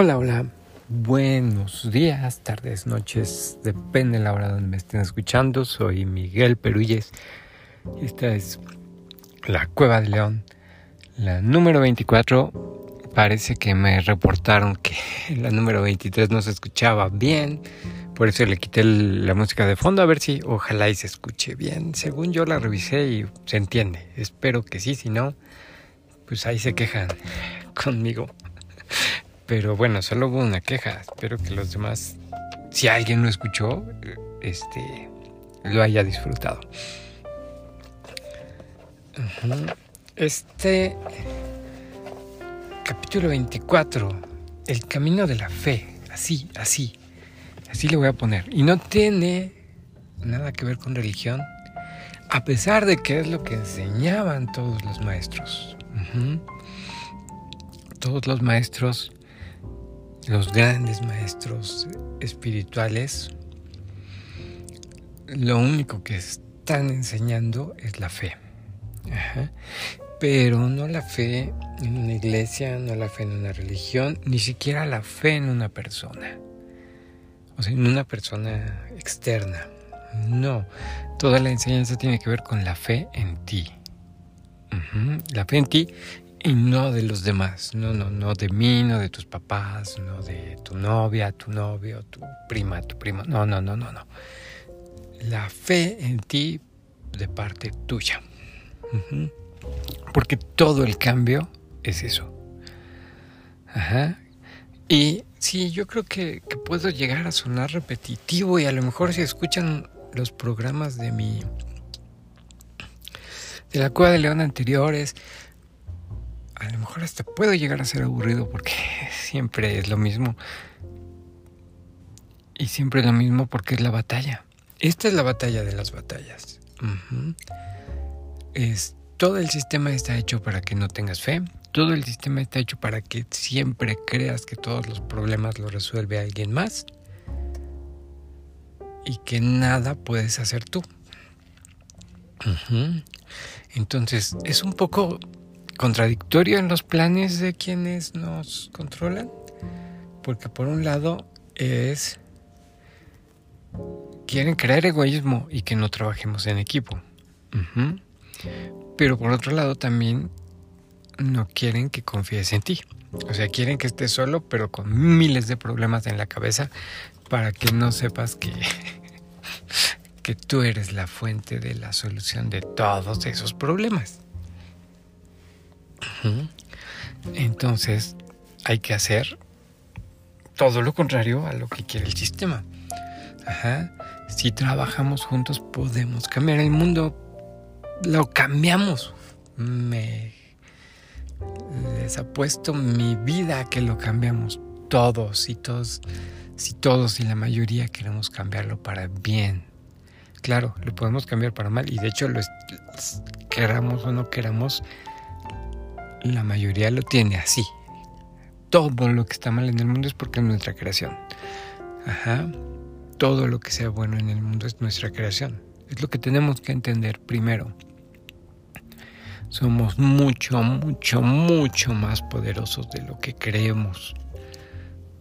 Hola, hola. Buenos días, tardes, noches, depende de la hora donde me estén escuchando. Soy Miguel Peruyes. Esta es la Cueva de León, la número 24. Parece que me reportaron que la número 23 no se escuchaba bien. Por eso le quité la música de fondo a ver si ojalá y se escuche bien. Según yo la revisé y se entiende. Espero que sí, si no, pues ahí se quejan conmigo. Pero bueno, solo hubo una queja. Espero que los demás, si alguien lo escuchó, este, lo haya disfrutado. Este capítulo 24, el camino de la fe, así, así, así le voy a poner. Y no tiene nada que ver con religión, a pesar de que es lo que enseñaban todos los maestros. Todos los maestros los grandes maestros espirituales, lo único que están enseñando es la fe. Pero no la fe en una iglesia, no la fe en una religión, ni siquiera la fe en una persona. O sea, en una persona externa. No, toda la enseñanza tiene que ver con la fe en ti. La fe en ti y no de los demás, no, no, no de mí, no de tus papás, no de tu novia, tu novio, tu prima, tu primo, no, no, no, no, no. La fe en ti de parte tuya. Porque todo el cambio es eso. Ajá. Y sí, yo creo que, que puedo llegar a sonar repetitivo y a lo mejor si escuchan los programas de mi... de la Cueva de León anteriores, a lo mejor hasta puedo llegar a ser aburrido porque siempre es lo mismo. Y siempre es lo mismo porque es la batalla. Esta es la batalla de las batallas. es, todo el sistema está hecho para que no tengas fe. Todo el sistema está hecho para que siempre creas que todos los problemas los resuelve alguien más. Y que nada puedes hacer tú. Entonces es un poco contradictorio en los planes de quienes nos controlan, porque por un lado es quieren crear egoísmo y que no trabajemos en equipo. Pero por otro lado también no quieren que confíes en ti. O sea, quieren que estés solo, pero con miles de problemas en la cabeza para que no sepas que, que tú eres la fuente de la solución de todos esos problemas. Entonces hay que hacer todo lo contrario a lo que quiere el sistema. Si trabajamos juntos podemos cambiar el mundo. Lo cambiamos. Me les apuesto mi vida que lo cambiamos todos y todos. Si todos y la mayoría queremos cambiarlo para bien. Claro, lo podemos cambiar para mal y de hecho lo queramos o no queramos, la mayoría lo tiene así. Todo lo que está mal en el mundo es porque es nuestra creación. Todo lo que sea bueno en el mundo es nuestra creación. Es lo que tenemos que entender primero. Somos mucho, mucho, mucho más poderosos de lo que creemos.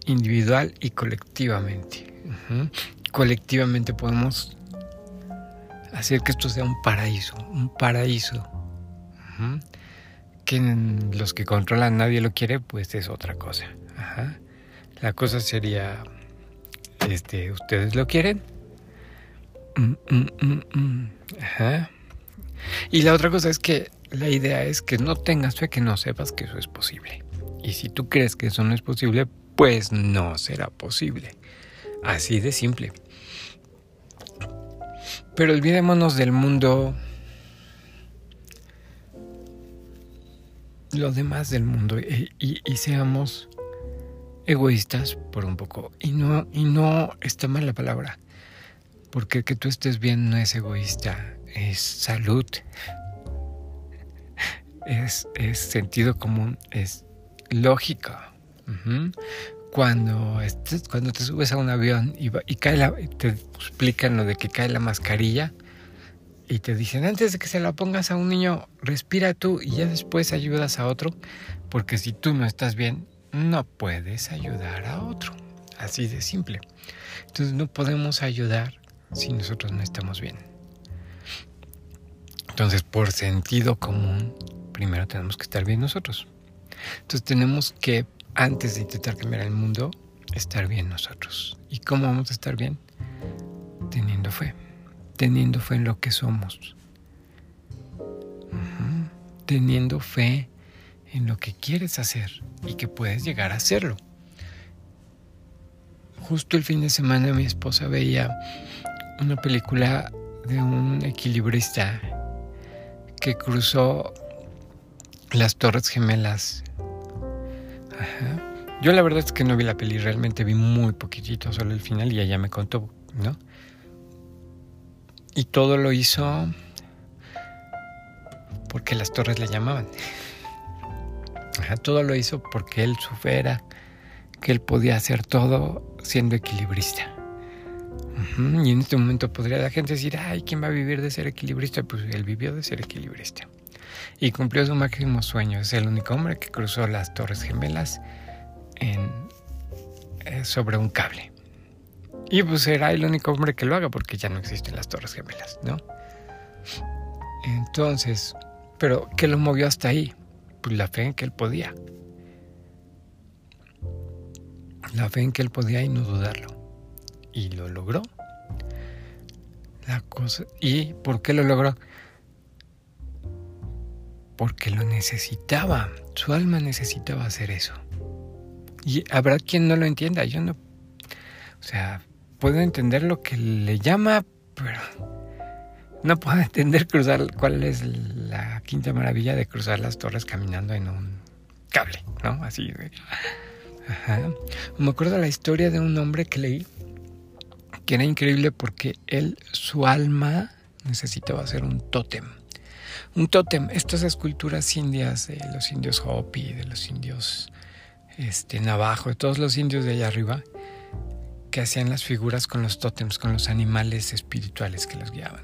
Individual y colectivamente. Colectivamente podemos hacer que esto sea un paraíso. Un paraíso que los que controlan nadie lo quiere, pues es otra cosa. Ajá. La cosa sería, este, ¿ustedes lo quieren? Mm, mm, mm, Ajá. Y la otra cosa es que la idea es que no tengas fe, que no sepas que eso es posible. Y si tú crees que eso no es posible, pues no será posible. Así de simple. Pero olvidémonos del mundo lo demás del mundo y, seamos egoístas por un poco. Y no, y no está mal la palabra, porque que tú estés bien no es egoísta, es salud, es, es sentido común, es lógica. Cuando, estés, cuando te subes a un avión y, y cae la, te explican lo de que cae la mascarilla, y te dicen antes de que se la pongas a un niño, respira tú y ya después ayudas a otro, porque si tú no estás bien, no puedes ayudar a otro. Así de simple. Entonces no podemos ayudar si nosotros no estamos bien. Entonces, por sentido común, primero tenemos que estar bien nosotros. Entonces tenemos que, antes de intentar cambiar el mundo, estar bien nosotros. ¿Y cómo vamos a estar bien? Teniendo fe. Teniendo fe en lo que somos. Teniendo fe en lo que quieres hacer y que puedes llegar a hacerlo. Justo el fin de semana mi esposa veía una película de un equilibrista que cruzó las Torres Gemelas. Yo la verdad es que no vi la peli, realmente vi muy poquitito, solo el final y ella me contó, ¿no? Y todo lo hizo porque las torres le llamaban. todo lo hizo porque él sufriera, que él podía hacer todo siendo equilibrista. Y en este momento podría la gente decir, ay, ¿quién va a vivir de ser equilibrista? Pues él vivió de ser equilibrista. Y cumplió su máximo sueño. Es el único hombre que cruzó las Torres Gemelas eh, sobre un cable. Y pues será el único hombre que lo haga porque ya no existen las Torres Gemelas, ¿no? Entonces, pero ¿qué lo movió hasta ahí? Pues la fe en que él podía. La fe en que él podía y no dudarlo. Y lo logró. La cosa, ¿Y por qué lo logró? Porque lo necesitaba. Su alma necesitaba hacer eso. Y habrá quien no lo entienda. Yo no. O sea, puedo entender lo que le llama, pero no puedo entender cruzar cuál es la quinta maravilla de cruzar las torres caminando en un cable, ¿no? Así. Ajá. Me acuerdo la historia de un hombre que leí que era increíble porque él, su alma, necesitaba hacer un tótem. Un tótem, estas esculturas indias de los indios Hopi, de los indios este, Navajo, de todos los indios de allá arriba, que hacían las figuras con los tótems, con los animales espirituales que los guiaban.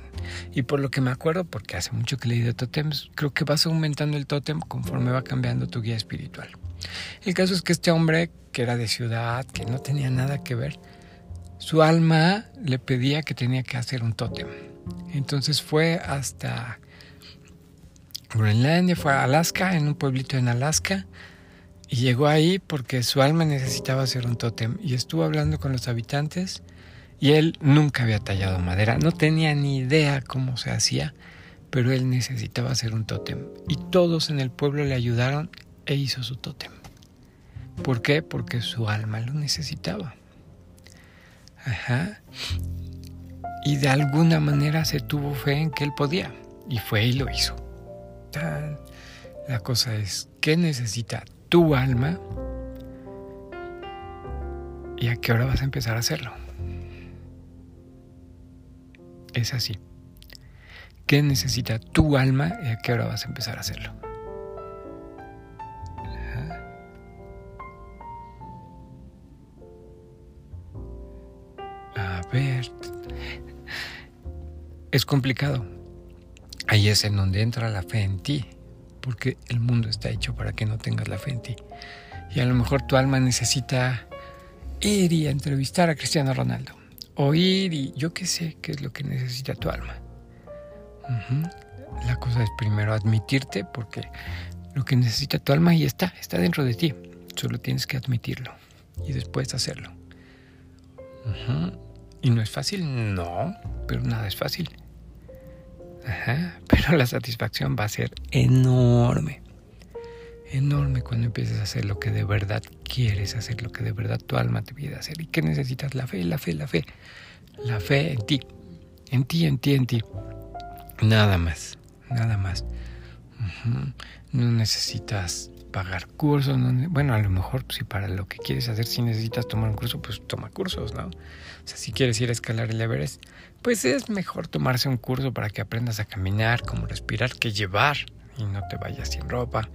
Y por lo que me acuerdo, porque hace mucho que leí de tótems, creo que vas aumentando el tótem conforme va cambiando tu guía espiritual. El caso es que este hombre, que era de ciudad, que no tenía nada que ver, su alma le pedía que tenía que hacer un tótem. Entonces fue hasta Groenlandia, fue a Alaska, en un pueblito en Alaska, y llegó ahí porque su alma necesitaba hacer un tótem. Y estuvo hablando con los habitantes y él nunca había tallado madera, no tenía ni idea cómo se hacía, pero él necesitaba hacer un tótem. Y todos en el pueblo le ayudaron e hizo su tótem. ¿Por qué? Porque su alma lo necesitaba. Ajá. Y de alguna manera se tuvo fe en que él podía. Y fue y lo hizo. La cosa es, ¿qué necesita tu alma? ¿Y a qué hora vas a empezar a hacerlo? Es así. ¿Qué necesita tu alma y a qué hora vas a empezar a hacerlo? ver. Es complicado. Ahí es en donde entra la fe en ti, porque el mundo está hecho para que no tengas la fe en ti. Y a lo mejor tu alma necesita ir y entrevistar a Cristiano Ronaldo, o ir y yo qué sé qué es lo que necesita tu alma. La cosa es primero admitirte, porque lo que necesita tu alma ahí está, está dentro de ti. Solo tienes que admitirlo y después hacerlo. ¿Y no es fácil? No, pero nada es fácil. Ajá, pero la satisfacción va a ser enorme. Enorme cuando empieces a hacer lo que de verdad quieres hacer, lo que de verdad tu alma te pide hacer. ¿Y qué necesitas? La fe, la fe, la fe. La fe en ti. En ti, en ti, en ti. Nada más. Nada más. No necesitas pagar cursos. bueno, a lo mejor si para lo que quieres hacer, si necesitas tomar un curso, pues toma cursos, ¿no? O sea, si quieres ir a escalar el Everest, pues es mejor tomarse un curso para que aprendas a caminar, como respirar, que llevar y no te vayas sin ropa.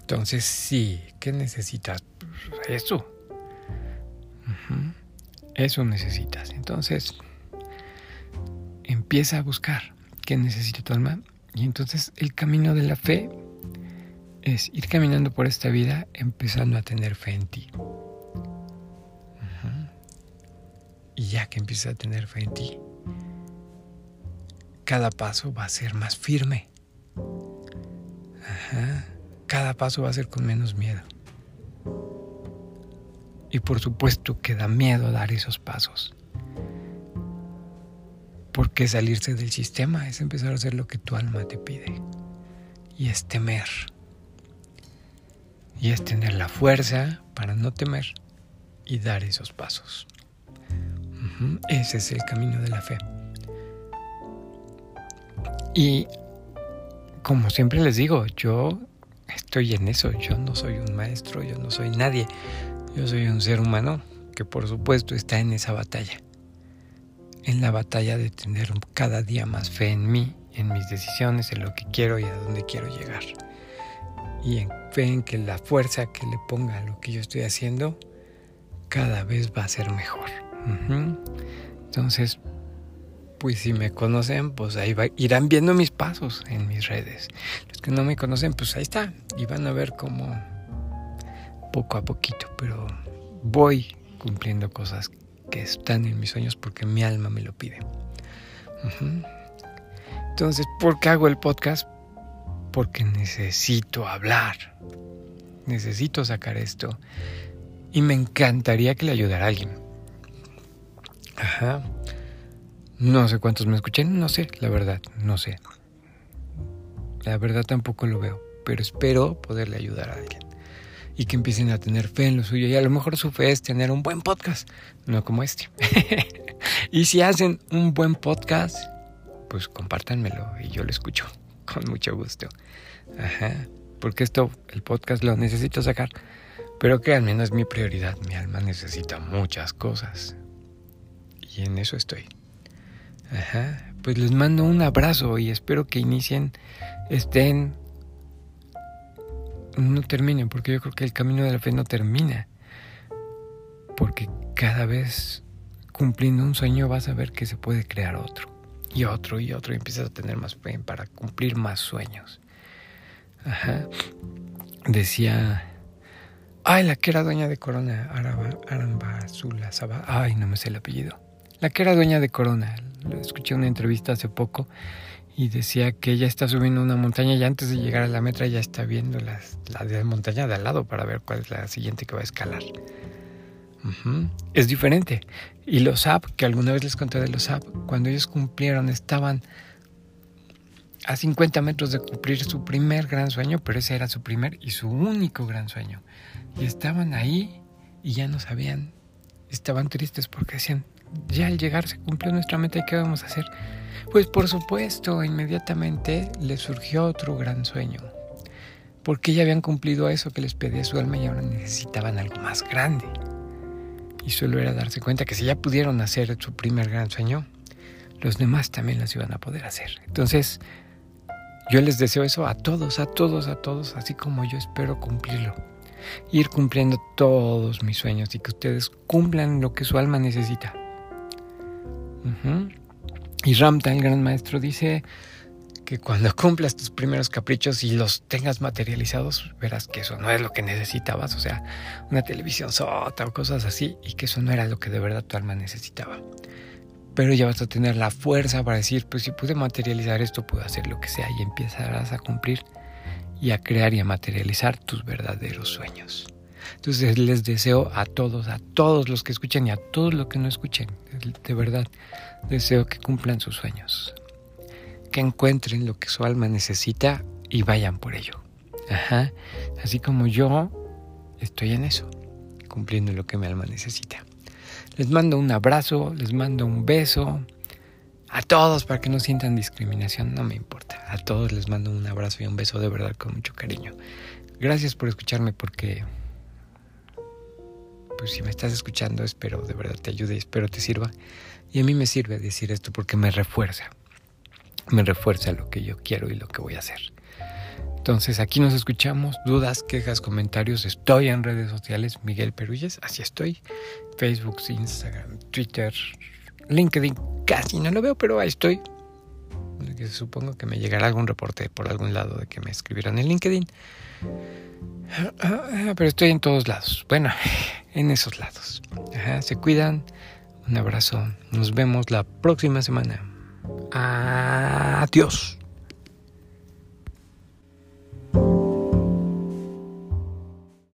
Entonces, sí, ¿qué necesitas? Eso. Eso necesitas. Entonces, empieza a buscar qué necesita tu alma y entonces el camino de la fe es ir caminando por esta vida empezando a tener fe en ti. Y ya que empiezas a tener fe en ti, cada paso va a ser más firme. Cada paso va a ser con menos miedo. Y por supuesto que da miedo dar esos pasos. Porque salirse del sistema es empezar a hacer lo que tu alma te pide. Y es temer. Y es tener la fuerza para no temer y dar esos pasos. Ese es el camino de la fe. Y como siempre les digo, yo estoy en eso. Yo no soy un maestro, yo no soy nadie. Yo soy un ser humano que por supuesto está en esa batalla. En la batalla de tener cada día más fe en mí, en mis decisiones, en lo que quiero y a dónde quiero llegar. Y en fe en que la fuerza que le ponga a lo que yo estoy haciendo cada vez va a ser mejor. Entonces, pues si me conocen, pues ahí irán viendo mis pasos en mis redes. Los que no me conocen, pues ahí está. Y van a ver cómo poco a poquito, pero voy cumpliendo cosas que están en mis sueños porque mi alma me lo pide. Entonces, ¿por qué hago el podcast? Porque necesito hablar. Necesito sacar esto. Y me encantaría que le ayudara a alguien. Ajá. No sé cuántos me escuchen, no sé, la verdad, no sé. La verdad tampoco lo veo, pero espero poderle ayudar a alguien. Y que empiecen a tener fe en lo suyo. Y a lo mejor su fe es tener un buen podcast, no como este. y si hacen un buen podcast, pues compártanmelo y yo lo escucho con mucho gusto. Ajá. Porque esto, el podcast lo necesito sacar. Pero créanme, no es mi prioridad. Mi alma necesita muchas cosas. Y en eso estoy. Ajá. Pues les mando un abrazo y espero que inicien, estén, no terminen, porque yo creo que el camino de la fe no termina. Porque cada vez cumpliendo un sueño vas a ver que se puede crear otro y otro y otro y empiezas a tener más fe para cumplir más sueños. Ajá. Decía, ay, la que era dueña de Corona, Aramba, Aramba ay, no me sé el apellido. La que era dueña de Corona, escuché una entrevista hace poco y decía que ella está subiendo una montaña y antes de llegar a la metra ya está viendo las, la de montaña de al lado para ver cuál es la siguiente que va a escalar. Es diferente. Y los app, que alguna vez les conté de los app, cuando ellos cumplieron, estaban a 50 metros de cumplir su primer gran sueño, pero ese era su primer y su único gran sueño. Y estaban ahí y ya no sabían, estaban tristes porque decían, ya al llegar se cumplió nuestra meta y qué vamos a hacer. Pues por supuesto, inmediatamente les surgió otro gran sueño, porque ya habían cumplido eso que les pedía su alma y ahora necesitaban algo más grande. Y solo era darse cuenta que si ya pudieron hacer su primer gran sueño, los demás también las iban a poder hacer. Entonces, yo les deseo eso a todos, a todos, a todos, así como yo espero cumplirlo. Ir cumpliendo todos mis sueños y que ustedes cumplan lo que su alma necesita. Y Ramta, el gran maestro, dice que cuando cumplas tus primeros caprichos y los tengas materializados, verás que eso no es lo que necesitabas, o sea, una televisión sota o cosas así, y que eso no era lo que de verdad tu alma necesitaba. Pero ya vas a tener la fuerza para decir, pues si pude materializar esto, puedo hacer lo que sea, y empezarás a cumplir y a crear y a materializar tus verdaderos sueños. Entonces les deseo a todos, a todos los que escuchen y a todos los que no escuchen, de verdad, deseo que cumplan sus sueños, que encuentren lo que su alma necesita y vayan por ello. Ajá, así como yo estoy en eso, cumpliendo lo que mi alma necesita. Les mando un abrazo, les mando un beso. A todos para que no sientan discriminación, no me importa. A todos les mando un abrazo y un beso de verdad con mucho cariño. Gracias por escucharme porque pues si me estás escuchando, espero de verdad te ayude espero te sirva. Y a mí me sirve decir esto porque me refuerza. Me refuerza lo que yo quiero y lo que voy a hacer. Entonces aquí nos escuchamos, dudas, quejas, comentarios. Estoy en redes sociales, Miguel Perulles, así estoy. Facebook, Instagram, Twitter, LinkedIn, casi no lo veo, pero ahí estoy. Supongo que me llegará algún reporte por algún lado de que me escribieran en LinkedIn. Pero estoy en todos lados. Bueno, en esos lados. se cuidan. Un abrazo. Nos vemos la próxima semana. Adiós.